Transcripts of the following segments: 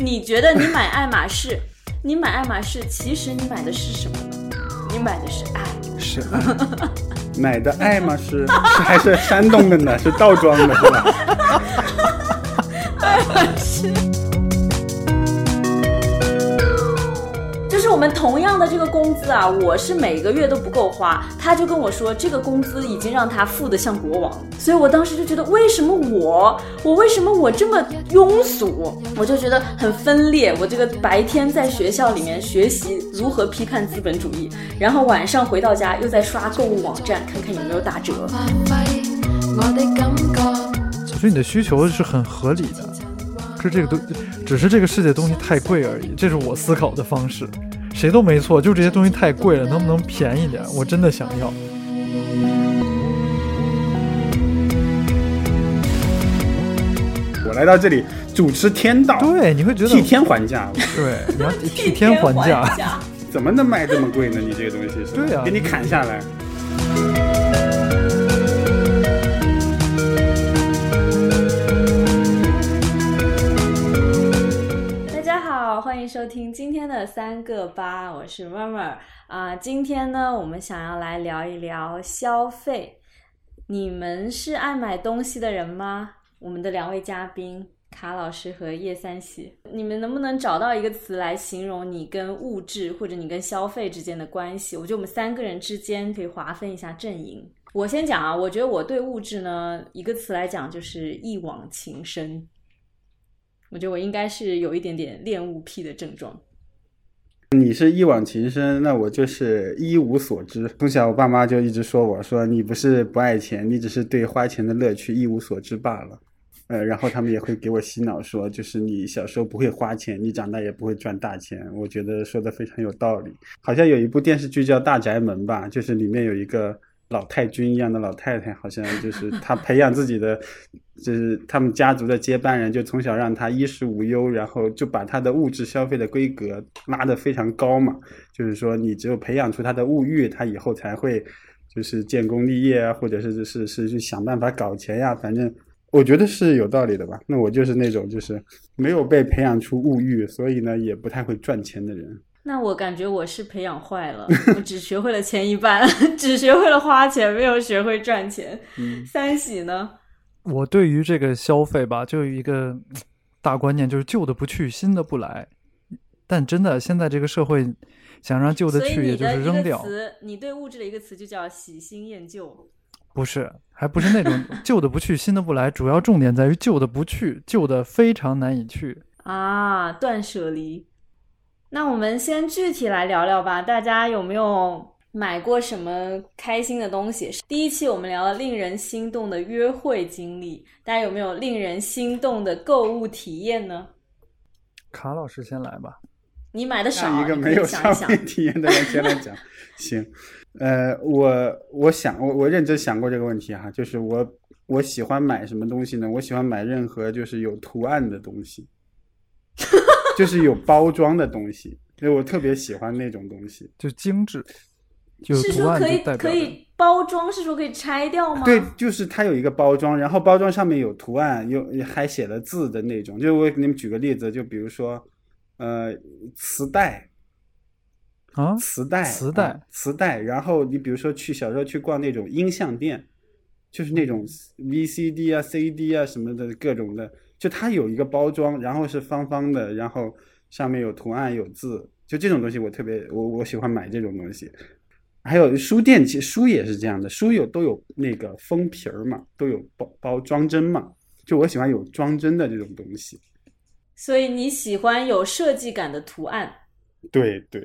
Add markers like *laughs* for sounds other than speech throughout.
你觉得你买爱马仕，你买爱马仕，其实你买的是什么呢？你买的是爱。是爱，买的爱马仕是还是山东的呢？是倒装的，是吧？*laughs* 爱马仕。我们同样的这个工资啊，我是每个月都不够花，他就跟我说这个工资已经让他富得像国王，所以我当时就觉得为什么我我为什么我这么庸俗，我就觉得很分裂。我这个白天在学校里面学习如何批判资本主义，然后晚上回到家又在刷购物网站看看有没有打折。所以你的需求是很合理的，是这个东，只是这个世界东西太贵而已。这是我思考的方式。谁都没错，就这些东西太贵了，能不能便宜点？我真的想要。我来到这里主持天道，对，你会觉得替天还价，对，你要 *laughs* 替天还价，怎么能卖这么贵呢？你这个东西是？对啊，给你砍下来。欢迎收听今天的三个八，我是 Murmur 啊。今天呢，我们想要来聊一聊消费。你们是爱买东西的人吗？我们的两位嘉宾卡老师和叶三喜，你们能不能找到一个词来形容你跟物质或者你跟消费之间的关系？我觉得我们三个人之间可以划分一下阵营。我先讲啊，我觉得我对物质呢，一个词来讲就是一往情深。我觉得我应该是有一点点恋物癖的症状。你是一往情深，那我就是一无所知。从小我爸妈就一直说我说你不是不爱钱，你只是对花钱的乐趣一无所知罢了。呃，然后他们也会给我洗脑说，就是你小时候不会花钱，你长大也不会赚大钱。我觉得说的非常有道理。好像有一部电视剧叫《大宅门》吧，就是里面有一个。老太君一样的老太太，好像就是她培养自己的，*laughs* 就是他们家族的接班人，就从小让她衣食无忧，然后就把她的物质消费的规格拉得非常高嘛。就是说，你只有培养出她的物欲，她以后才会就是建功立业啊，或者是是是去想办法搞钱呀。反正我觉得是有道理的吧。那我就是那种就是没有被培养出物欲，所以呢也不太会赚钱的人。那我感觉我是培养坏了，我只学会了前一半，*laughs* 只学会了花钱，没有学会赚钱。三喜呢？我对于这个消费吧，就有一个大观念，就是旧的不去，新的不来。但真的，现在这个社会想让旧的去，也就是扔掉。词，你对物质的一个词就叫喜新厌旧。不是，还不是那种旧的不去，新的不来。主要重点在于旧的不去，旧的非常难以去啊，断舍离。那我们先具体来聊聊吧，大家有没有买过什么开心的东西？第一期我们聊了令人心动的约会经历，大家有没有令人心动的购物体验呢？卡老师先来吧，你买的少，一个没有消费体验的人先来讲。*laughs* 行，呃，我我想我我认真想过这个问题哈，就是我我喜欢买什么东西呢？我喜欢买任何就是有图案的东西。就是有包装的东西，所以我特别喜欢那种东西，就精致。就是说可以可以包装，是说可以拆掉吗？对，就是它有一个包装，然后包装上面有图案，有还写了字的那种。就我给你们举个例子，就比如说，呃，磁带啊，磁带，磁带，磁带。然后你比如说去小时候去逛那种音像店，就是那种 VCD 啊、CD 啊什么的各种的。就它有一个包装，然后是方方的，然后上面有图案有字，就这种东西我特别我我喜欢买这种东西。还有书店，其实书也是这样的，书有都有那个封皮儿嘛，都有包包装帧嘛。就我喜欢有装帧的这种东西。所以你喜欢有设计感的图案？对对。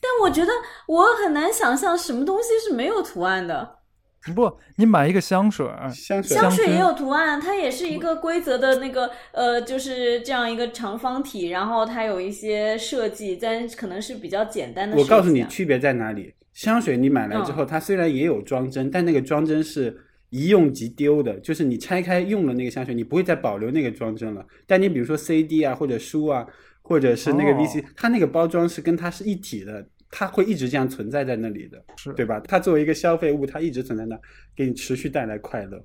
但我觉得我很难想象什么东西是没有图案的。不，你买一个香水，香水香水也有图案，它也是一个规则的那个呃，就是这样一个长方体，然后它有一些设计，但可能是比较简单的。我告诉你区别在哪里，香水你买来之后，它虽然也有装帧，但那个装帧是一用即丢的，就是你拆开用了那个香水，你不会再保留那个装帧了。但你比如说 CD 啊，或者书啊，或者是那个 VC，它那个包装是跟它是一体的。它会一直这样存在在那里的，是，对吧？它作为一个消费物，它一直存在那，给你持续带来快乐。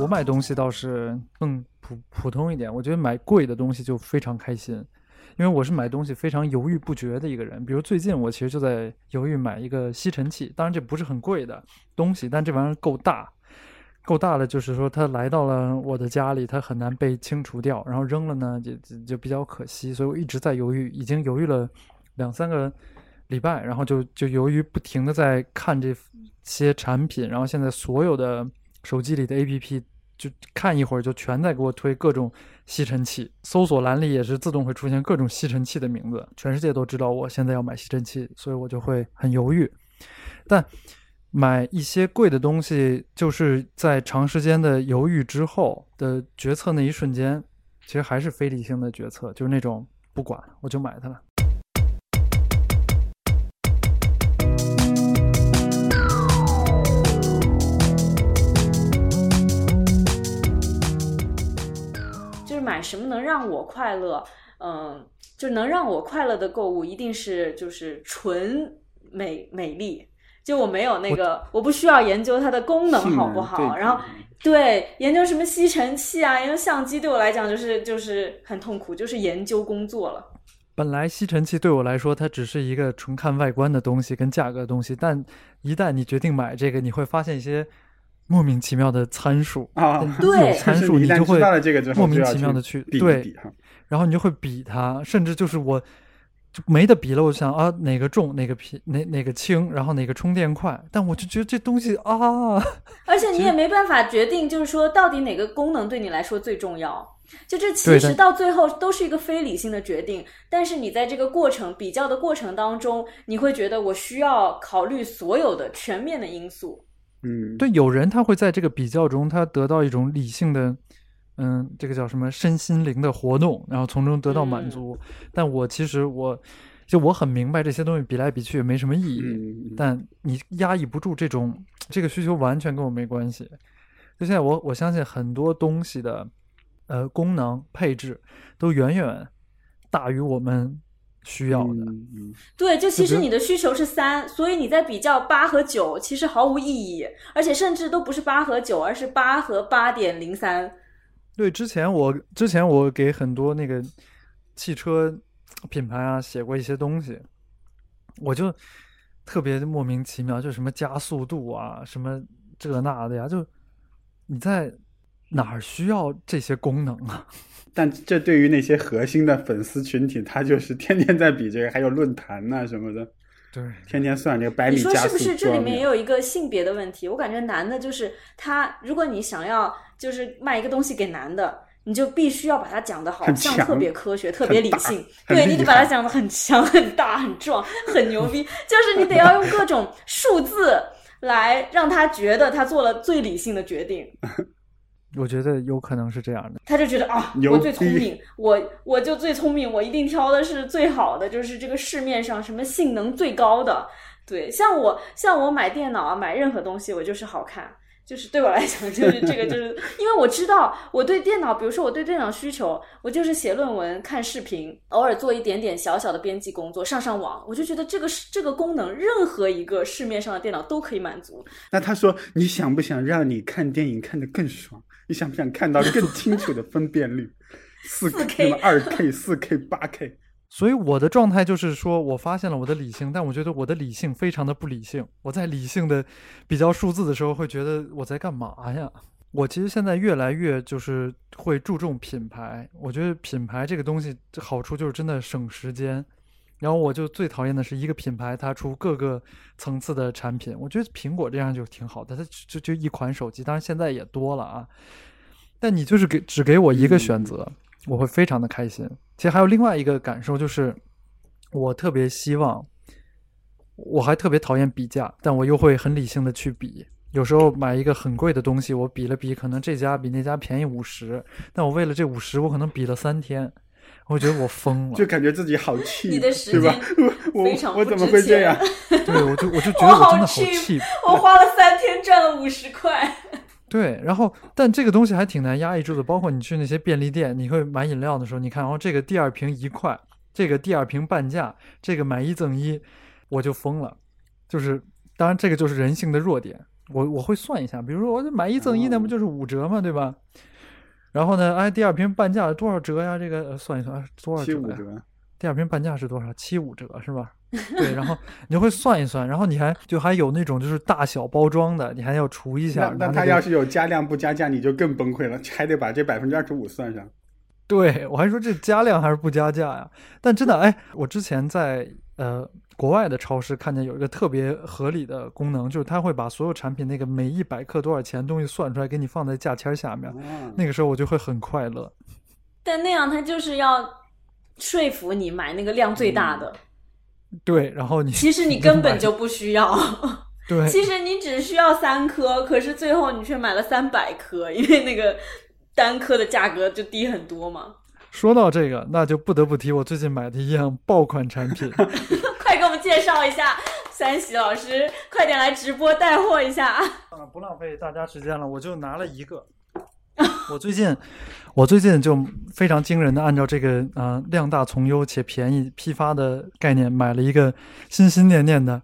我买东西倒是更普普通一点，我觉得买贵的东西就非常开心。因为我是买东西非常犹豫不决的一个人。比如最近我其实就在犹豫买一个吸尘器，当然这不是很贵的东西，但这玩意儿够大，够大的就是说它来到了我的家里，它很难被清除掉，然后扔了呢就就就比较可惜，所以我一直在犹豫，已经犹豫了两三个礼拜，然后就就由于不停的在看这些产品，然后现在所有的手机里的 APP 就看一会儿就全在给我推各种吸尘器，搜索栏里也是自动会出现各种吸尘器的名字，全世界都知道我现在要买吸尘器，所以我就会很犹豫。但买一些贵的东西，就是在长时间的犹豫之后的决策那一瞬间，其实还是非理性的决策，就是那种不管我就买它了。买什么能让我快乐，嗯，就能让我快乐的购物，一定是就是纯美美丽。就我没有那个，我不需要研究它的功能好不好，然后对研究什么吸尘器啊，研究相机，对我来讲就是就是很痛苦，就是研究工作了。本来吸尘器对我来说，它只是一个纯看外观的东西跟价格的东西，但一旦你决定买这个，你会发现一些莫名其妙的参数啊，对参数你就会莫名其妙的去对，然后你就会比它，甚至就是我就没得比了。我想啊，哪个重，哪个平，哪哪个轻，然后哪个充电快，但我就觉得这东西啊，*laughs* 而且你也没办法决定，就是说到底哪个功能对你来说最重要。就这其实到最后都是一个非理性的决定，但是你在这个过程比较的过程当中，你会觉得我需要考虑所有的全面的因素。嗯，对，有人他会在这个比较中，他得到一种理性的，嗯，这个叫什么身心灵的活动，然后从中得到满足。但我其实我就我很明白这些东西比来比去也没什么意义，但你压抑不住这种这个需求，完全跟我没关系。就现在我我相信很多东西的。呃，功能配置都远远大于我们需要的。对，就其实你的需求是三，所以你在比较八和九，其实毫无意义，而且甚至都不是八和九，而是八和八点零三。对，之前我之前我给很多那个汽车品牌啊写过一些东西，我就特别莫名其妙，就什么加速度啊，什么这那的呀，就你在。哪儿需要这些功能啊？*laughs* 但这对于那些核心的粉丝群体，他就是天天在比这个，还有论坛呐什么的，对，天天算这个百米加速。你说是不是？这里面也有一个性别的问题。我感觉男的就是他，如果你想要就是卖一个东西给男的，你就必须要把它讲的好像特别科学、特别理性，对你得把它讲的很强、很大、很壮、很牛逼，*laughs* 就是你得要用各种数字来让他觉得他做了最理性的决定。我觉得有可能是这样的，他就觉得啊，我最聪明，我我就最聪明，我一定挑的是最好的，就是这个市面上什么性能最高的。对，像我像我买电脑啊，买任何东西，我就是好看。就是对我来讲，就是这个，就是 *laughs* 因为我知道我对电脑，比如说我对电脑需求，我就是写论文、看视频，偶尔做一点点小小的编辑工作，上上网，我就觉得这个是这个功能，任何一个市面上的电脑都可以满足。那他说，你想不想让你看电影看得更爽？你想不想看到更清楚的分辨率？四 K、二 K、四 K、八 K。所以我的状态就是说，我发现了我的理性，但我觉得我的理性非常的不理性。我在理性的比较数字的时候，会觉得我在干嘛呀？我其实现在越来越就是会注重品牌。我觉得品牌这个东西好处就是真的省时间。然后我就最讨厌的是一个品牌它出各个层次的产品。我觉得苹果这样就挺好的，它就就一款手机，当然现在也多了啊。但你就是给只给我一个选择。我会非常的开心。其实还有另外一个感受，就是我特别希望，我还特别讨厌比价，但我又会很理性的去比。有时候买一个很贵的东西，我比了比，可能这家比那家便宜五十，但我为了这五十，我可能比了三天，我觉得我疯了，就感觉自己好气，你的时间 *laughs* 非常我怎么会这样？*laughs* 对，我就我就觉得我真的好气，我花了三天赚了五十块。*laughs* 对，然后但这个东西还挺难压抑住的。包括你去那些便利店，你会买饮料的时候，你看，然后这个第二瓶一块，这个第二瓶半价，这个买一赠一，我就疯了。就是，当然这个就是人性的弱点。我我会算一下，比如说我买一赠一，那不哦就是五折嘛，对吧？然后呢，哎，第二瓶半价多少折呀？这个呃算一算，啊多少折呀？七五折，第二瓶半价是多少？七五折是吧？*laughs* 对，然后你就会算一算，然后你还就还有那种就是大小包装的，你还要除一下。那那他要是有加量不加价，你就更崩溃了，还得把这百分之二十五算上。对我还说这加量还是不加价呀？但真的，哎，我之前在呃国外的超市看见有一个特别合理的功能，就是它会把所有产品那个每一百克多少钱东西算出来，给你放在价签下面。哦那个时候我就会很快乐。但那样他就是要说服你买那个量最大的，对，然后你其实 *laughs* 你根本就不需要。*laughs* 对其实你只需要三颗，可是最后你却买了三百颗，因为那个单颗的价格就低很多嘛。说到这个，那就不得不提我最近买的一样爆款产品。*laughs* 介绍一下，三喜老师，快点来直播带货一下。啊，不浪费大家时间了，我就拿了一个。*laughs* 我最近，我最近就非常惊人的按照这个呃量大从优且便宜批发的概念，买了一个心心念念的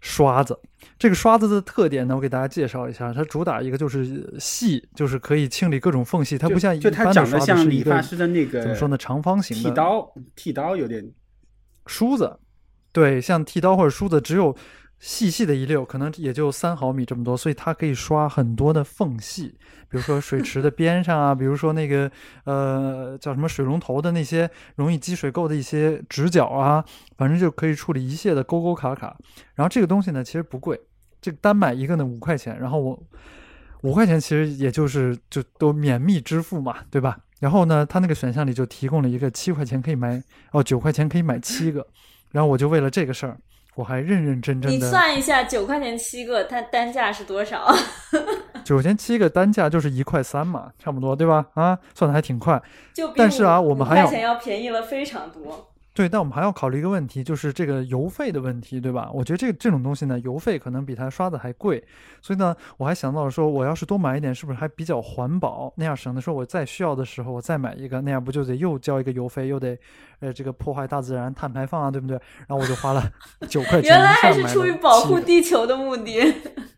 刷子。这个刷子的特点呢，我给大家介绍一下，它主打一个就是细，就是可以清理各种缝隙，它不像一就它般的像是一个理发师的那个怎么说呢，长方形的剃刀，剃刀有点梳子，对，像剃刀或者梳子，只有细细的一溜，可能也就三毫米这么多，所以它可以刷很多的缝隙，比如说水池的边上啊，比如说那个呃叫什么水龙头的那些容易积水垢的一些直角啊，反正就可以处理一切的沟沟卡卡。然后这个东西呢，其实不贵，这个单买一个呢五块钱，然后我五块钱其实也就是就都免密支付嘛，对吧？然后呢，它那个选项里就提供了一个七块钱可以买哦，九块钱可以买七个，然后我就为了这个事儿，我还认认真真你的算一下，九块钱七个，它单价是多少？*laughs* 九块钱七个单价就是一块三嘛，差不多对吧？啊，算的还挺快。就但是啊我们还要便宜了非常多。对，但我们还要考虑一个问题，就是这个邮费的问题，对吧？我觉得这个这种东西呢，邮费可能比它刷子还贵，所以呢，我还想到了说，我要是多买一点，是不是还比较环保？那样省得说我再需要的时候我再买一个，那样不就得又交一个邮费，又得呃这个破坏大自然、碳排放啊，对不对？然后我就花了 *laughs* 九块钱，原来还是出于保护地球的目的。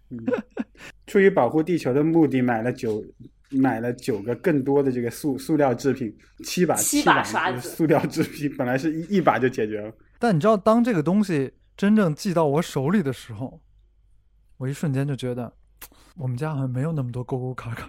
*laughs* 出于保护地球的目的，买了九买了九个更多的这个塑塑料制品，七把七把把刷子塑料制品，本来是一一把就解决了。但你知道，当这个东西真正寄到我手里的时候，我一瞬间就觉得，我们家好像没有那么多沟沟坎坎，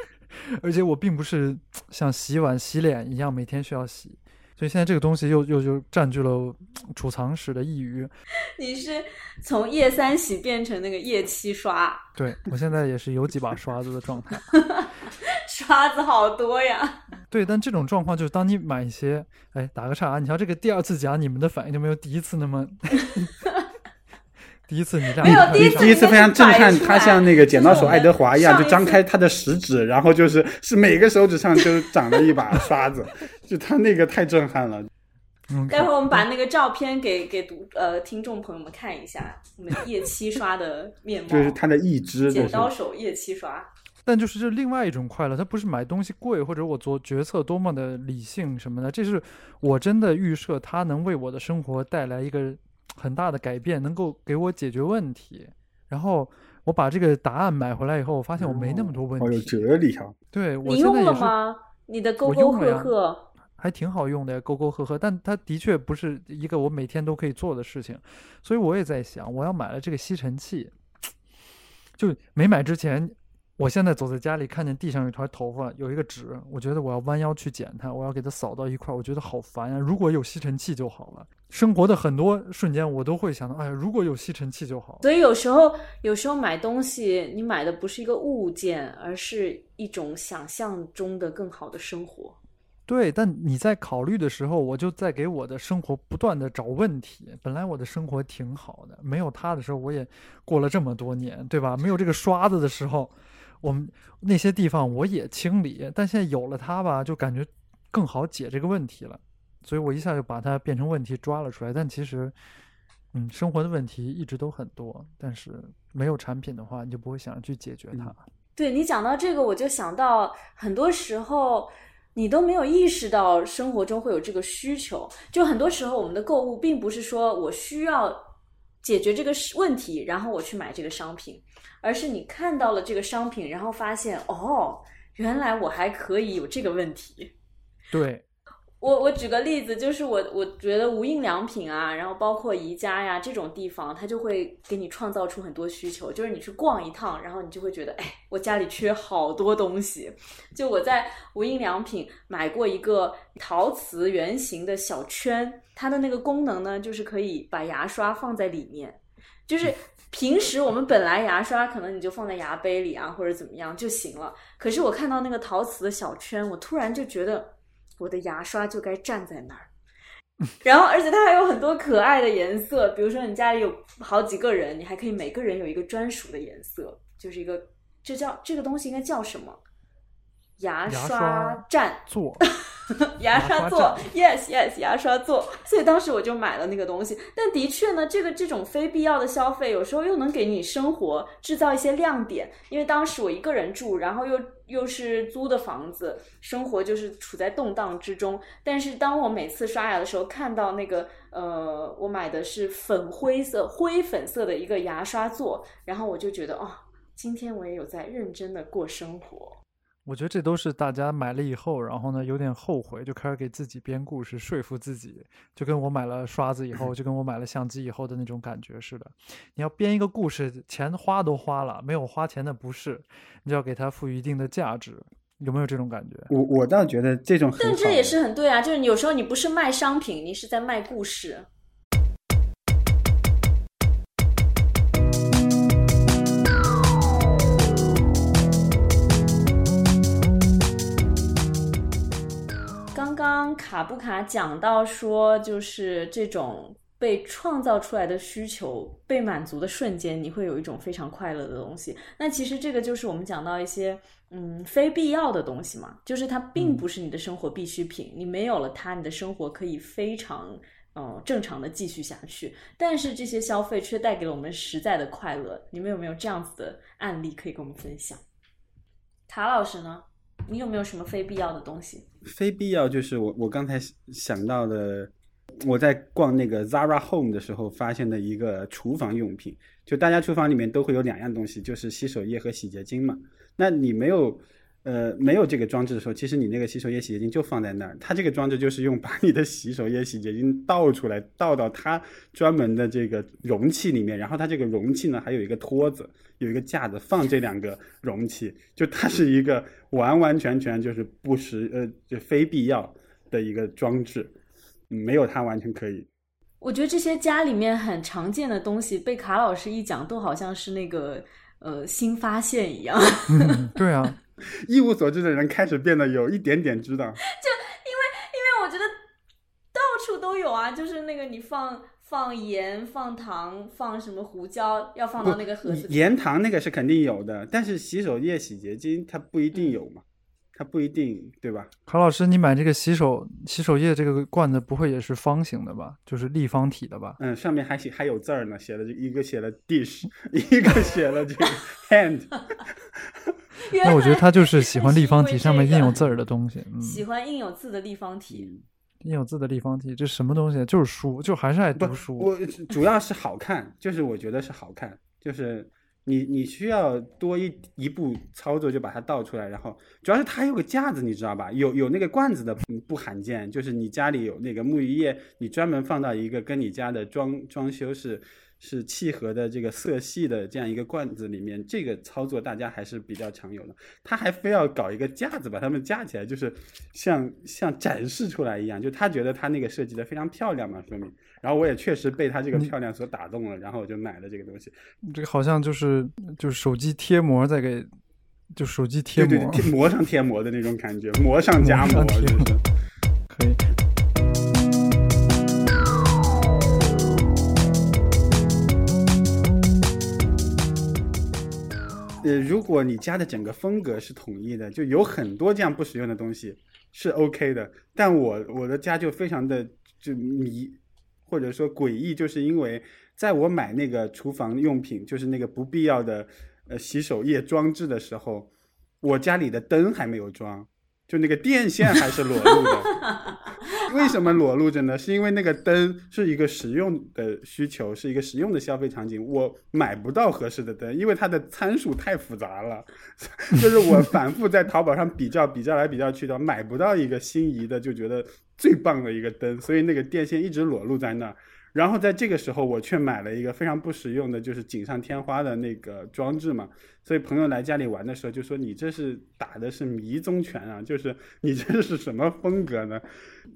*laughs* 而且我并不是像洗碗、洗脸一样每天需要洗，所以现在这个东西又又就占据了储藏室的一隅。*laughs* 你是从叶三喜变成那个叶七刷，对我现在也是有几把刷子的状态。*laughs* 刷子好多呀。对，但这种状况就是当你买一些，哎，打个岔啊，你瞧这个第二次讲，你们的反应就没有第一次那么，第一次你俩没有第一次第一次非常震撼，他像那个剪刀手爱德华一样，就张开他的食指，然后就是是每个手指上就长了一把刷子，就他那个太震撼了。嗯，待会儿我们把那个照片给给读呃听众朋友们看一下，我们叶七刷的面貌，就是他的一只剪刀手叶七刷。但就是这另外一种快乐，它不是买东西贵，或者我做决策多么的理性什么的，这是我真的预设它能为我的生活带来一个很大的改变，能够给我解决问题。然后我把这个答案买回来以后，我发现我没那么多问题。哲理啊！对我你用现在也是了吗？你的勾勾我用了呀赫赫，还挺好用的呀，沟沟壑壑，但它的确不是一个我每天都可以做的事情，所以我也在想，我要买了这个吸尘器，就没买之前，我现在走在家里，看见地上有一团头发，有一个纸，我觉得我要弯腰去捡它，我要给它扫到一块儿，我觉得好烦呀。如果有吸尘器就好了。生活的很多瞬间，我都会想到，哎呀，如果有吸尘器就好了。所以有时候有时候买东西，你买的不是一个物件，而是一种想象中的更好的生活。对，但你在考虑的时候，我就在给我的生活不断的找问题。本来我的生活挺好的，没有它的时候，我也过了这么多年，对吧？没有这个刷子的时候，我们那些地方我也清理，但现在有了它吧，就感觉更好解这个问题了。所以我一下就把它变成问题抓了出来。但其实，嗯，生活的问题一直都很多，但是没有产品的话，你就不会想着去解决它。对你讲到这个，我就想到很多时候你都没有意识到生活中会有这个需求。就很多时候我们的购物并不是说我需要解决这个问题，然后我去买这个商品，而是你看到了这个商品，然后发现哦，原来我还可以有这个问题。对。我我举个例子，就是我我觉得无印良品啊，然后包括宜家呀这种地方，它就会给你创造出很多需求。就是你去逛一趟，然后你就会觉得，哎，我家里缺好多东西。就我在无印良品买过一个陶瓷圆形的小圈，它的那个功能呢，就是可以把牙刷放在里面。就是 *laughs* 平时我们本来牙刷可能你就放在牙杯里啊，或者怎么样就行了。可是我看到那个陶瓷的小圈，我突然就觉得。我的牙刷就该站在那儿，然后而且它还有很多可爱的颜色，比如说你家里有好几个人，你还可以每个人有一个专属的颜色，就是一个这叫这个东西应该叫什么？牙刷站座。*laughs* 牙刷座，yes yes，牙刷座。所以当时我就买了那个东西。但的确呢，这个这种非必要的消费，有时候又能给你生活制造一些亮点。因为当时我一个人住，然后又又是租的房子，生活就是处在动荡之中。但是当我每次刷牙的时候，看到那个呃，我买的是粉灰色、灰粉色的一个牙刷座，然后我就觉得哦，今天我也有在认真的过生活。我觉得这都是大家买了以后，然后呢有点后悔，就开始给自己编故事，说服自己，就跟我买了刷子以后，就跟我买了相机以后的那种感觉似的。你要编一个故事，钱花都花了，没有花钱的不是，你就要给它赋予一定的价值，有没有这种感觉？我我倒觉得这种，但这也是很对啊，就是有时候你不是卖商品，你是在卖故事。刚卡布卡讲到说，就是这种被创造出来的需求被满足的瞬间，你会有一种非常快乐的东西。那其实这个就是我们讲到一些嗯非必要的东西嘛，就是它并不是你的生活必需品，你没有了它，你的生活可以非常嗯正常的继续下去。但是这些消费却带给了我们实在的快乐。你们有没有这样子的案例可以跟我们分享？卡老师呢？你有没有什么非必要的东西？非必要就是我我刚才想到的，我在逛那个 Zara Home 的时候发现的一个厨房用品，就大家厨房里面都会有两样东西，就是洗手液和洗洁精嘛。那你没有。呃，没有这个装置的时候，其实你那个洗手液、洗洁精就放在那儿。它这个装置就是用把你的洗手液、洗洁精倒出来，倒到它专门的这个容器里面。然后它这个容器呢，还有一个托子，有一个架子放这两个容器。就它是一个完完全全就是不实呃，就非必要的一个装置，没有它完全可以。我觉得这些家里面很常见的东西，被卡老师一讲，都好像是那个呃新发现一样。对啊。*laughs* 一无所知的人开始变得有一点点知道，*laughs* 就因为因为我觉得到处都有啊，就是那个你放放盐、放糖、放什么胡椒，要放到那个盒子。盐糖那个是肯定有的，但是洗手液、洗洁精它不一定有嘛，它不一定对吧？何老师，你买这个洗手洗手液这个罐子不会也是方形的吧？就是立方体的吧？嗯，上面还写还有字儿呢，写了一个写了 dish，*laughs* 一个写了这个 hand。*laughs* *laughs* 那我觉得他就是喜欢立方体 *laughs* 上面印有字儿的东西，喜欢印有字的立方体，印有字的立方体，这什么东西？就是书，就还是爱读书。我主要是好看，*laughs* 就是我觉得是好看，就是你你需要多一一步操作就把它倒出来，然后主要是它有个架子，你知道吧？有有那个罐子的不罕见，就是你家里有那个沐浴液，你专门放到一个跟你家的装装修是。是契合的这个色系的这样一个罐子里面，这个操作大家还是比较常有的。他还非要搞一个架子把它们架起来，就是像像展示出来一样，就他觉得他那个设计的非常漂亮嘛，说明。然后我也确实被他这个漂亮所打动了，然后我就买了这个东西。这个好像就是就是手机贴膜在给，就手机贴膜，贴膜上贴膜的那种感觉，膜上加膜，就是可以。呃，如果你家的整个风格是统一的，就有很多这样不实用的东西是 OK 的。但我我的家就非常的就迷，或者说诡异，就是因为在我买那个厨房用品，就是那个不必要的呃洗手液装置的时候，我家里的灯还没有装，就那个电线还是裸露的。*laughs* 为什么裸露着呢？是因为那个灯是一个实用的需求，是一个实用的消费场景，我买不到合适的灯，因为它的参数太复杂了。*laughs* 就是我反复在淘宝上比较，比较来比较去的，买不到一个心仪的，就觉得最棒的一个灯，所以那个电线一直裸露在那儿。然后在这个时候，我却买了一个非常不实用的，就是锦上添花的那个装置嘛。所以朋友来家里玩的时候，就说你这是打的是迷踪拳啊，就是你这是什么风格呢？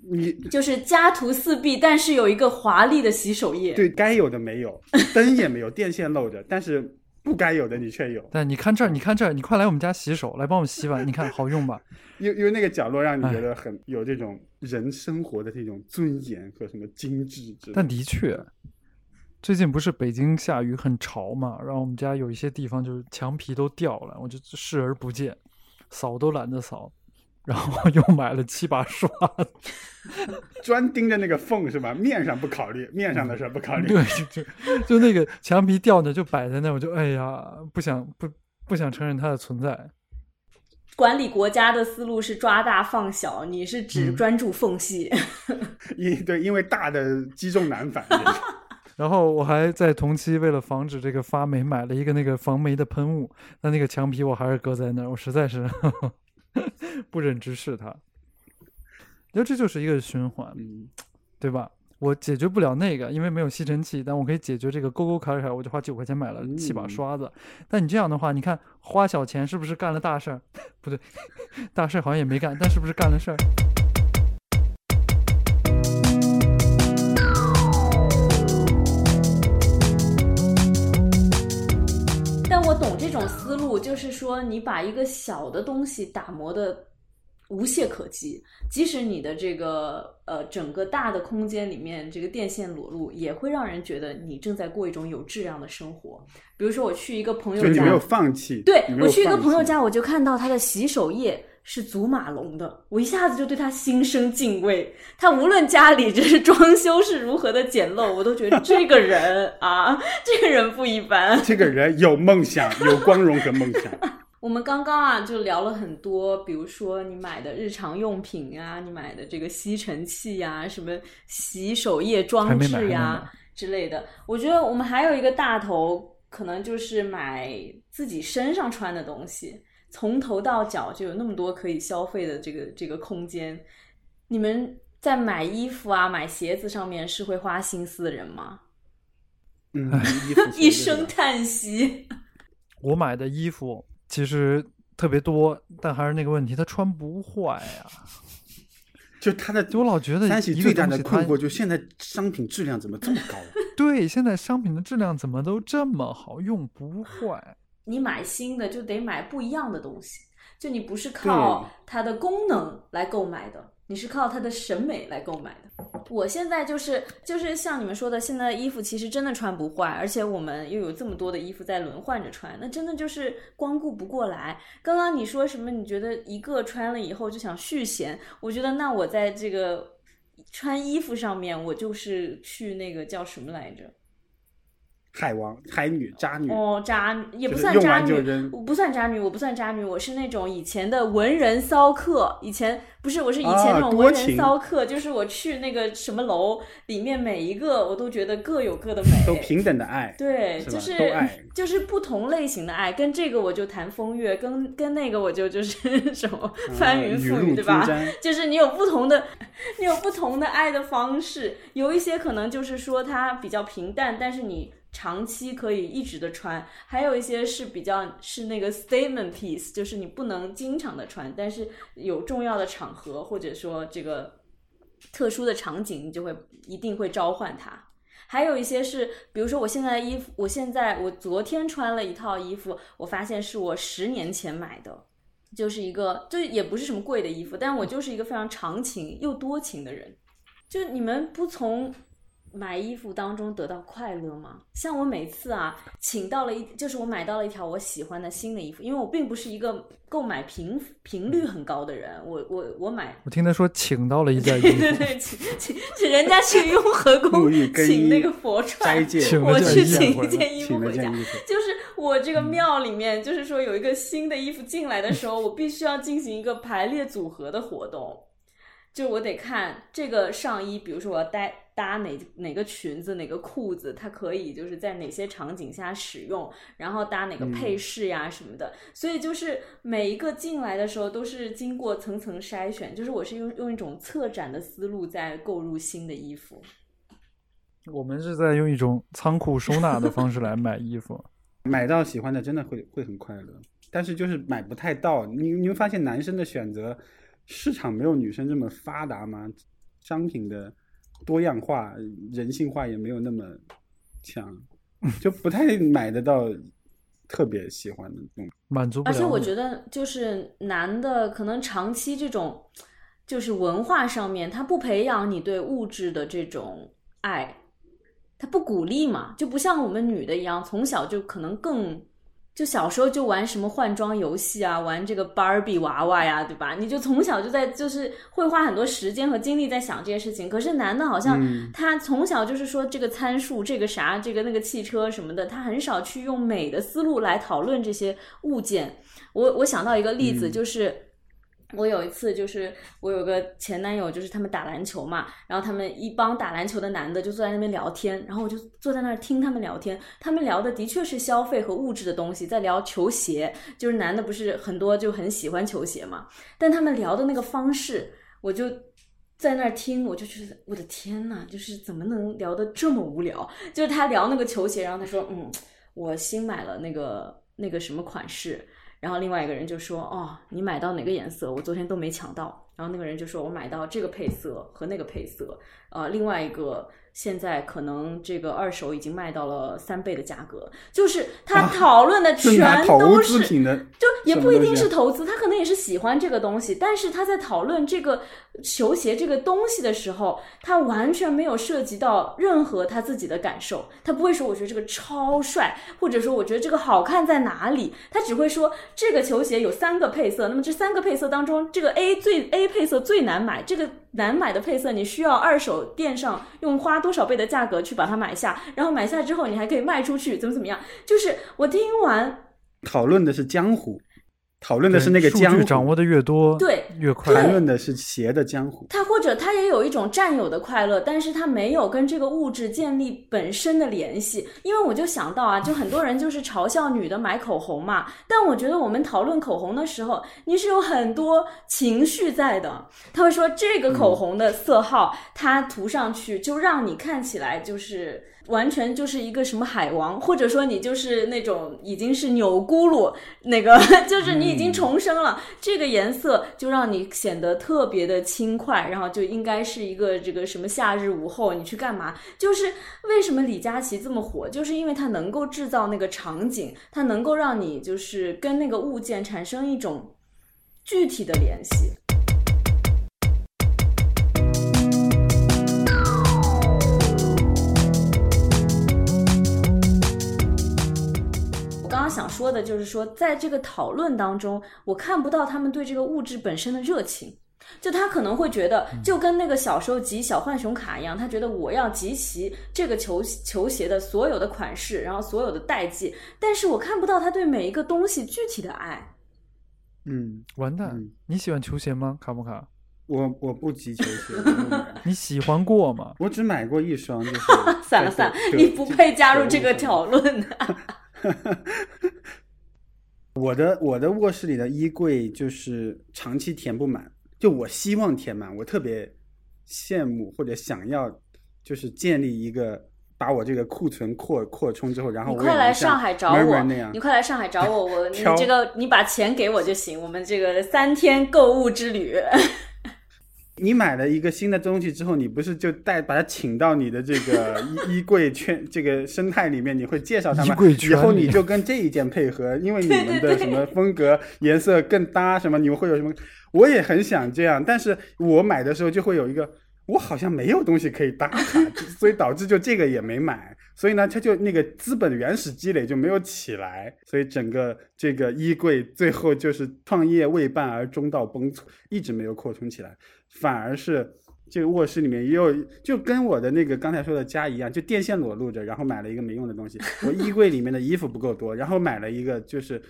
你就是家徒四壁，但是有一个华丽的洗手液。对该有的没有，灯也没有，电线漏着，但是不该有的你却有。但你看这儿，你看这儿，你快来我们家洗手，来帮我们洗碗，你看好用吧？因因为那个角落让你觉得很有这种人生活的这种尊严和什么精致之类。但的确，最近不是北京下雨很潮嘛，然后我们家有一些地方就是墙皮都掉了，我就视而不见，扫都懒得扫，然后又买了七把刷子，*laughs* 专盯着那个缝是吧？面上不考虑，面上的事儿不考虑。对，就就就那个墙皮掉的就摆在那，我就哎呀，不想不不想承认它的存在。管理国家的思路是抓大放小，你是只嗯专注缝隙。*laughs* 因对，因为大的积重难返。*laughs* 然后我还在同期为了防止这个发霉，买了一个那个防霉的喷雾，但那个墙皮我还是搁在那儿，我实在是 *laughs* 不忍直视它。你说这就是一个循环，嗯，对吧？我解决不了那个，因为没有吸尘器，但我可以解决这个沟沟坎坎，我就花九块钱买了七把嗯刷子。但你这样的话，你看花小钱是不是干了大事儿？*laughs* 不对，*laughs* 大事儿好像也没干，但是不是干了事儿？但我懂这种思路，就是说你把一个小的东西打磨的无懈可击，即使你的这个呃整个大的空间里面这个电线裸露，也会让人觉得你正在过一种有质量的生活。比如说我去一个朋友家你没，有放弃。对我去一个，朋友家，我就看到他的洗手液是祖马龙的，我一下子就对他心生敬畏。他无论家里这是装修是如何的简陋，我都觉得这个人 *laughs* 啊，这个人不一般。这个人有梦想，有光荣和梦想。我们刚刚啊就聊了很多，比如说你买的日常用品啊，你买的这个吸尘器呀、什么洗手液装置呀、之类的。我觉得我们还有一个大头，可能就是买自己身上穿的东西，从头到脚就有那么多可以消费的这个这个空间。你们在买衣服啊、买鞋子上面是会花心思的人吗？嗯，*laughs* 一声叹息。*laughs* 我买的衣服其实特别多，但还是那个问题，它穿不坏呀、*laughs* 就他的我老觉得三喜一个最大的困惑，就现在商品质量怎么这么高？*laughs* 对，现在商品的质量怎么都这么好，用不坏。你买新的就得买不一样的东西，就你不是靠它的功能来购买的，你是靠他的审美来购买的。我现在就是就是像你们说的，现在的衣服其实真的穿不坏，而且我们又有这么多的衣服在轮换着穿，那真的就是光顾不过来。刚刚你说什么？你觉得一个穿了以后就想续弦？我觉得那我在这个穿衣服上面，我就是去那个叫什么来着？海王、海女、渣女，哦，渣女也不算渣女我不算渣女，我不算渣女，我是那种以前的文人骚客。以前不是，我是以前那啊种文人骚客，就是我去那个什么楼里面，每一个我都觉得各有各的美，都平等的爱。对，是就是就是不同类型的爱，跟这个我就谈风月，跟跟那个我就就是 *laughs* 什么翻云覆雨，啊对吧就是你有不同的，你有不同的爱的方式，有一些可能就是说它比较平淡，但是你长期可以一直的穿，还有一些是比较是那个 statement piece，就是你不能经常的穿，但是有重要的场合或者说这个特殊的场景，你就会一定会召唤它。还有一些是，比如说我现在的衣服，我现在我昨天穿了一套衣服，我发现是我十年前买的，就是一个，就也不是什么贵的衣服，但我就是一个非常长情又多情的人。就你们不从买衣服当中得到快乐吗？像我每次啊，请到了一，就是我买到了一条我喜欢的新的衣服，因为我并不是一个购买频频率很高的人，我我我买我听他说请到了一件衣服，对对对，请请请人家去雍和宫请那个佛斋串，戒，请我去请一件衣服回家就是我这个庙里面，就是说有一个新的衣服进来的时候，我必须要进行一个排列组合的活动。就我得看这个上衣，比如说我要搭搭哪哪个裙子、哪个裤子，它可以就是在哪些场景下使用，然后搭哪个配饰呀什么的。所以就是每一个进来的时候都是经过层层筛选，就是我是用用一种策展的思路在购入新的衣服。我们是在用一种仓库收纳的方式来买衣服，*laughs* 买到喜欢的真的会会很快乐，但是就是买不太到。你你会发现男生的选择市场没有女生这么发达吗？商品的多样化、人性化也没有那么强，就不太买得到特别喜欢的东西。满足不了你。而且我觉得，就是男的可能长期这种，就是文化上面，他不培养你对物质的这种爱，他不鼓励嘛，就不像我们女的一样，从小就可能更，就小时候就玩什么换装游戏啊，玩这个芭比娃娃呀，对吧？你就从小就在就是会花很多时间和精力在想这些事情。可是男的好像嗯他从小就是说这个参数，这个啥，这个那个汽车什么的，他很少去用美的思路来讨论这些物件。我我想到一个例子，嗯就是我有一次就是我有个前男友，就是他们打篮球嘛，然后他们一帮打篮球的男的就坐在那边聊天，然后我就坐在那儿听他们聊天，他们聊的的确是消费和物质的东西，在聊球鞋，就是男的不是很多就很喜欢球鞋嘛，但他们聊的那个方式，我就。在那儿听，我就觉得我的天呐，就是怎么能聊得这么无聊？就是他聊那个球鞋，然后他说，嗯，我新买了那个那个什么款式，然后另外一个人就说：“哦，你买到哪个颜色？我昨天都没抢到。”然后那个人就说：“我买到这个配色和那个配色。”呃，另外一个现在可能这个二手已经卖到了三倍的价格，就是他啊讨论的 *laughs* 全都是资品的，就也不一定是投资，他可能也是喜欢这个东西，但是他在讨论这个球鞋这个东西的时候，他完全没有涉及到任何他自己的感受，他不会说我觉得这个超帅，或者说我觉得这个好看在哪里，他只会说这个球鞋有三个配色，那么这三个配色当中，这个 A 最 A 配色最难买，这个难买的配色你需要二手店上用花多少倍的价格去把它买下，然后买下之后你还可以卖出去，怎么怎么样？就是我听完。讨论的是江湖，讨论的是那个数江湖，据掌握的越多，对越快。谈论的是邪的江湖。他或者他也有一种占有的快乐，但是他没有跟这个物质建立本身的联系。因为我就想到啊，就很多人就是嘲笑女的买口红嘛，但我觉得我们讨论口红的时候，你是有很多情绪在的。他会说这个口红的色号，它涂上去就让你看起来就是。完全就是一个什么海王，或者说你就是那种已经是钮钴禄，那个 *laughs* 就是你已经重生了，这个颜色就让你显得特别的轻快，然后就应该是一个这个什么夏日午后你去干嘛？就是为什么李佳琦这么火，就是因为他能够制造那个场景，他能够让你就是跟那个物件产生一种具体的联系。想说的就是说，在这个讨论当中，我看不到他们对这个物质本身的热情。就他可能会觉得，就跟那个小时候集小浣熊卡一样，他觉得我要集齐这个球球鞋的所有的款式，然后所有的代际，但是我看不到他对每一个东西具体的爱。嗯，完蛋嗯，你喜欢球鞋吗？卡不卡？我我不集球鞋，*laughs* 你喜欢过吗？我只买过一双，就是 *laughs* 算了算了，你不配加入这个。讨论。*laughs* 我的我的卧室里的衣柜就是长期填不满，就我希望填满，我特别羡慕或者想要，就是建立一个把我这个库存扩扩充之后，然后你快来上海找我，你快来上海找我，我 *laughs* 你这个你把钱给我就行，我们这个三天购物之旅。你买了一个新的东西之后，你不是就带把它请到你的这个 *laughs* 衣衣柜圈这个生态里面，你会介绍它吗？以后你就跟这一件配合，因为你们的什么风格、颜色更搭，什么你们会有什么？我也很想这样，但是我买的时候就会有一个，我好像没有东西可以搭它，所以导致就这个也没买。所以呢，它就那个资本原始积累就没有起来，所以整个这个衣柜最后就是创业未半而中道崩殂，一直没有扩充起来。反而是这个卧室里面也有，就跟我的那个刚才说的家一样，就电线裸露着，然后买了一个没用的东西。*laughs* 我衣柜里面的衣服不够多，然后买了一个就是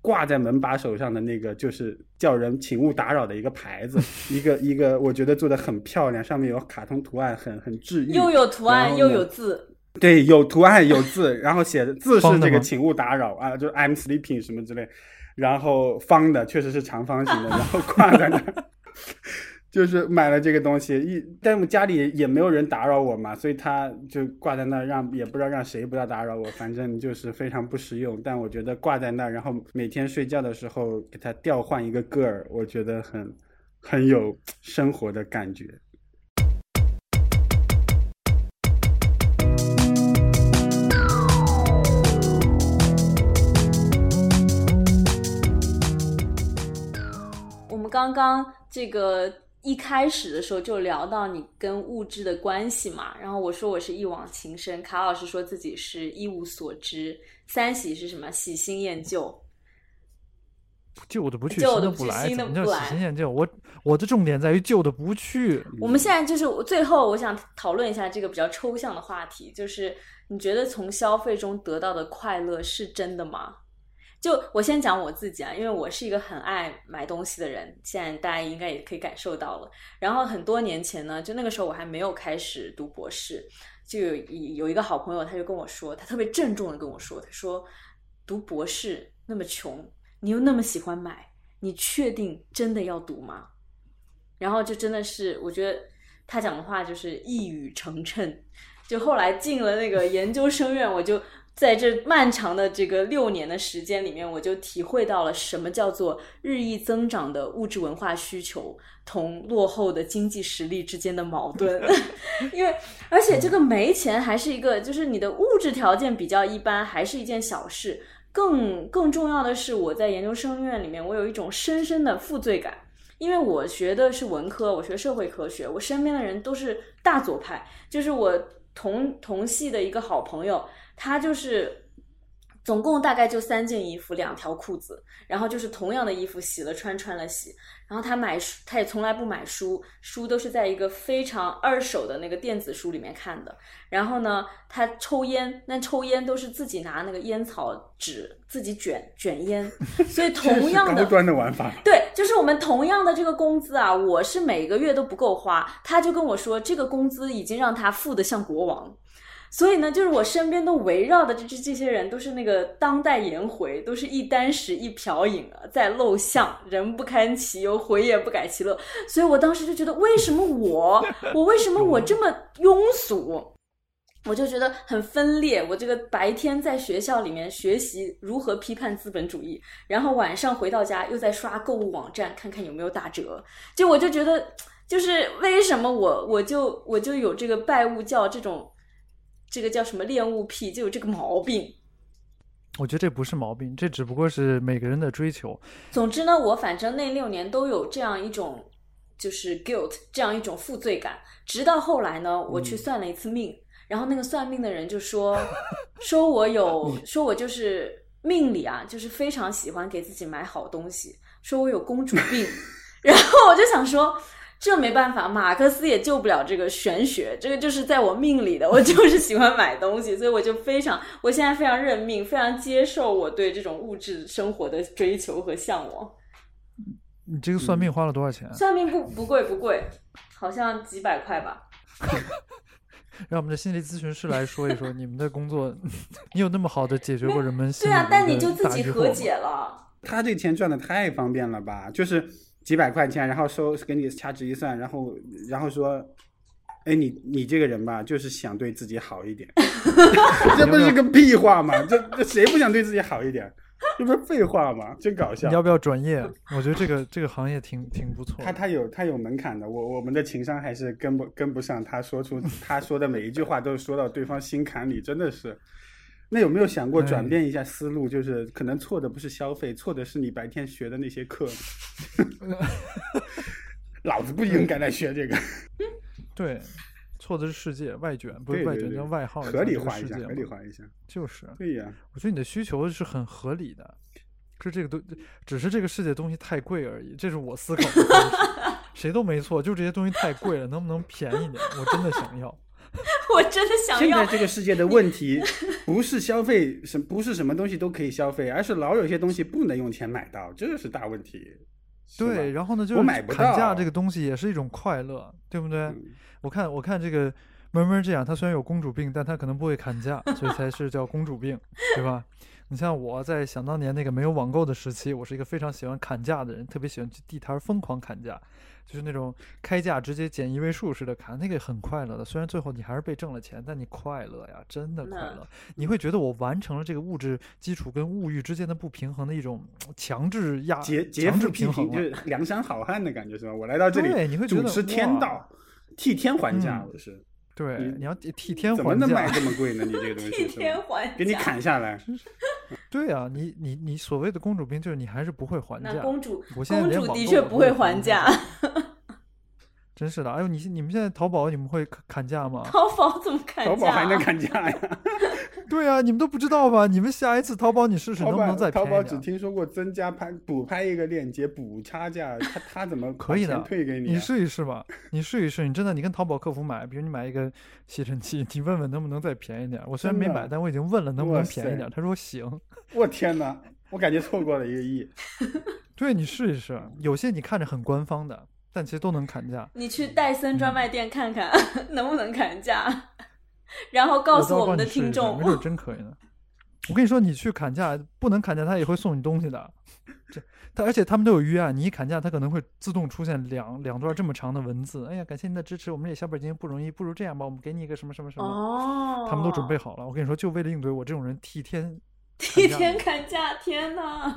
挂在门把手上的那个，就是叫人请勿打扰的一个牌子，*laughs* 一个一个我觉得做的很漂亮，上面有卡通图案，很很治愈。又有图案又有字，对，有图案有字，然后写的字是这个请勿打扰啊，就是 I'm sleeping 什么之类，然后方的确实是长方形的，*laughs* 然后挂在那儿，就是买了这个东西，一但我家里也没有人打扰我嘛，所以它就挂在那儿，让也不知道让谁不要打扰我，反正就是非常不实用。但我觉得挂在那儿，然后每天睡觉的时候给它调换一个个儿，我觉得很很有生活的感觉。我们刚刚这个一开始的时候就聊到你跟物质的关系嘛，然后我说我是一往情深，卡老师说自己是一无所知，三喜是什么？喜新厌旧。旧的不去，旧的新的不来。喜新厌旧？我我的重点在于旧的不去。我们现在就是我最后我想讨论一下这个比较抽象的话题，就是你觉得从消费中得到的快乐是真的吗？就我先讲我自己啊，因为我是一个很爱买东西的人，现在大家应该也可以感受到了。然后很多年前呢，就那个时候我还没有开始读博士，就有一有一个好朋友，他就跟我说，他特别郑重的跟我说，他说读博士那么穷，你又那么喜欢买，你确定真的要读吗？然后就真的是，我觉得他讲的话就是一语成谶。就后来进了那个研究生院，我就在这漫长的这个六年的时间里面，我就体会到了什么叫做日益增长的物质文化需求同落后的经济实力之间的矛盾。*laughs* 因为而且这个没钱还是一个，就是你的物质条件比较一般，还是一件小事。更更重要的是，我在研究生院里面，我有一种深深的负罪感。因为我学的是文科，我学社会科学，我身边的人都是大左派，就是我同同系的一个好朋友，他就是总共大概就三件衣服，两条裤子，然后就是同样的衣服洗了穿，穿了洗。然后他买书，他也从来不买书，书都是在一个非常二手的那个电子书里面看的。然后呢，他抽烟，那抽烟都是自己拿那个烟草纸自己卷卷烟，*laughs* 所以同样的高端的玩法。对，就是我们同样的这个工资啊，我是每个月都不够花，他就跟我说，这个工资已经让他富得像国王。所以呢，就是我身边都围绕的这这这些人，都是那个当代颜回，都是一箪食一瓢饮啊，在陋巷，人不堪其忧，回也不改其乐。所以我当时就觉得，为什么我，我为什么我这么庸俗？我就觉得很分裂。我这个白天在学校里面学习如何批判资本主义，然后晚上回到家又在刷购物网站看看有没有打折。就我就觉得，就是为什么我我就我就有这个拜物教这种，这个叫什么恋物癖，就有这个毛病。我觉得这不是毛病，这只不过是每个人的追求。总之呢，我反正那六年都有这样一种就是 guilt 这样一种负罪感，直到后来呢，我去算了一次命。然后那个算命的人就说，*laughs* 说我有，说我就是命里啊，就是非常喜欢给自己买好东西，说我有公主病。*laughs* 然后我就想说，这没办法，马克思也救不了这个玄学，这个就是在我命里的，我就是喜欢买东西，所以我就非常，我现在非常认命，非常接受我对这种物质生活的追求和向往。你这个算命花了多少钱？算命不不贵不贵，好像几百块吧。*laughs* 让我们的心理咨询师来说一说你们的工作，*laughs* 你有那么好的解决过人们心对啊但你就自己和解了。他这钱赚的太方便了吧？就是几百块钱，然后收给你掐指一算，然后然后说，哎，你你这个人吧，就是想对自己好一点，*laughs* 这不是个屁话吗？这这谁不想对自己好一点？这不是废话吗？真搞笑你。要不要转业？我觉得这个这个行业挺挺不错的。他他有他有门槛的，我我们的情商还是跟不跟不上。他说出他说的每一句话都说到对方心坎里，真的是。那有没有想过转变一下思路？就是可能错的不是消费，错的是你白天学的那些课。*laughs* 老子不应该来学这个，*laughs* 对，错的是世界外卷，不是外卷，叫外号，合理化一下，合理化一下。就是。对呀，我觉得你的需求是很合理的，是这个东，只是这个世界东西太贵而已，这是我思考的方式。*laughs* 谁都没错，就这些东西太贵了，能不能便宜点？我真的想要。*laughs* 我真的想要现在这个世界的问题不是消费什不是什么东西都可以消费，而是老有些东西不能用钱买到，这是大问题。对，然后呢，就是砍价这个东西也是一种快乐，对不对？嗯我看我看这个闷闷这样，他虽然有公主病，但他可能不会砍价，所以才是叫公主病，对吧？你像我在想当年那个没有网购的时期，我是一个非常喜欢砍价的人，特别喜欢去地摊疯狂砍价，就是那种开价直接减一位数似的砍，那个很快乐的。虽然最后你还是被挣了钱，但你快乐呀，真的快乐。你会觉得我完成了这个物质基础跟物欲之间的不平衡的一种强制压劫劫强制富济贫，平衡。就是梁山好汉的感觉是吧？我来到这里，对，你会觉得主持天道，替天还价，嗯我是对，你你要替替天怎么还价能卖。*laughs* 这么贵呢？你这个东西 *laughs* 替天还价，给你砍下来，对啊，你你你所谓的公主病，就是你还是不会还价。那公主我现在连公主的确不会还还价，真是的。哎呦，你你们现在淘宝你们会砍砍价吗？淘宝怎么砍价？淘宝还能砍价呀？*laughs* 对啊，你们都不知道吧？你们下一次淘宝你试试能不能再淘宝便宜点？只听说过增加拍补拍一个链接补差价，他他怎么 *laughs* 可以的把钱退给你啊？试一试吧，你试一试，你真的，你跟淘宝客服买，比如你买一个吸尘器，你问问能不能再便宜点。我虽然没买，但我已经问了能不能便宜点，他说行。*laughs* 我天哪，我感觉错过了一个亿。对你试一试，有些你看着很官方的，但其实都能砍价。你去戴森嗯专卖店看看 *laughs* 能不能砍价，*laughs* 然后告诉我我们的听众没众，准真可以呢。我跟你说，你去砍价不能砍价，他也会送你东西的。这他而且他们都有预案，你一砍价，他可能会自动出现两两段这么长的文字。哎呀，感谢您的支持，我们这小本经营不容易，不如这样吧，我们给你一个什么什么什么。哦，他们都准备好了。我跟你说，就为了应对我这种人替天替天砍价，天哪！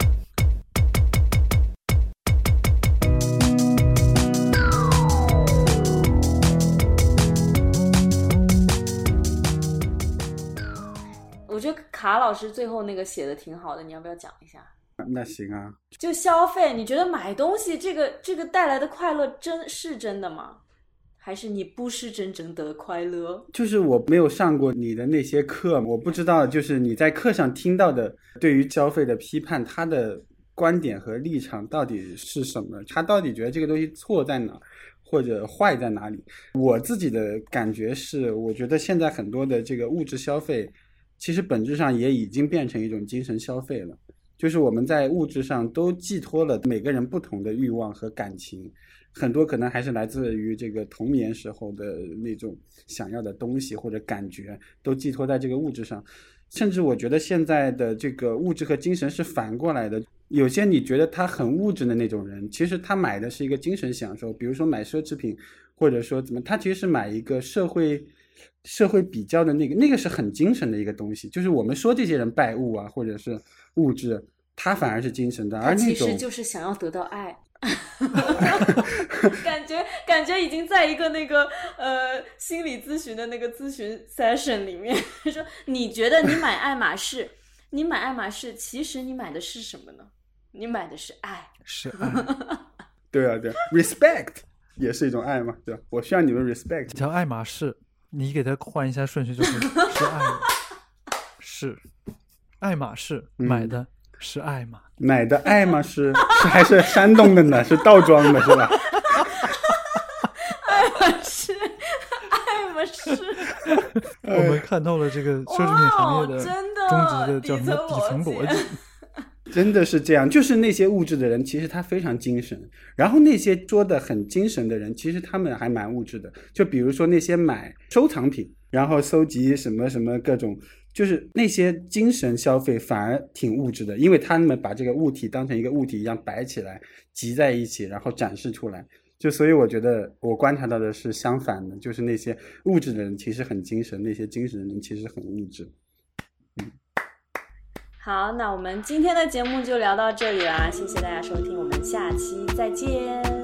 觉得卡老师最后那个写的挺好的，你要不要讲一下？那行啊，就消费，你觉得买东西这个这个带来的快乐真是真的吗？还是你不是真正的快乐？就是我没有上过你的那些课，我不知道，就是你在课上听到的对于消费的批判，他的观点和立场到底是什么？他到底觉得这个东西错在哪儿，或者坏在哪里？我自己的感觉是，我觉得现在很多的这个物质消费，其实本质上也已经变成一种精神消费了。就是我们在物质上都寄托了每个人不同的欲望和感情，很多可能还是来自于这个童年时候的那种想要的东西或者感觉，都寄托在这个物质上。甚至我觉得现在的这个物质和精神是反过来的。有些你觉得他很物质的那种人，其实他买的是一个精神享受，比如说买奢侈品，或者说怎么，他其实是买一个社会社会比较的那个，那个是很精神的一个东西。就是我们说这些人拜物啊，或者是物质，他反而是精神的，他而那种其实就是想要得到爱。*laughs* 感觉感觉已经在一个那个呃心理咨询的那个咨询 session 里面 *laughs* 说，你觉得你买爱马仕，你买爱马仕，其实你买的是什么呢？你买的是爱。是爱。*laughs* 对啊，对啊，respect 也是一种爱嘛，对吧？我需要你们 respect。叫爱马仕，你给它换一下顺序，就是 *laughs* 是爱，是爱马仕嗯买的是爱马。买的爱马仕是还是山东的呢？是倒装的是吧？爱马仕，爱马仕，我们看透了这个奢侈品行业的终极的叫什么底层逻辑。真的是这样，就是那些物质的人，其实他非常精神；然后那些说的很精神的人，其实他们还蛮物质的。就比如说那些买收藏品，然后搜集什么什么各种，就是那些精神消费反而挺物质的，因为他们把这个物体当成一个物体一样摆起来，集在一起，然后展示出来。就所以我觉得我观察到的是相反的，就是那些物质的人其实很精神，那些精神的人其实很物质。好，那我们今天的节目就聊到这里啦，谢谢大家收听，我们下期再见。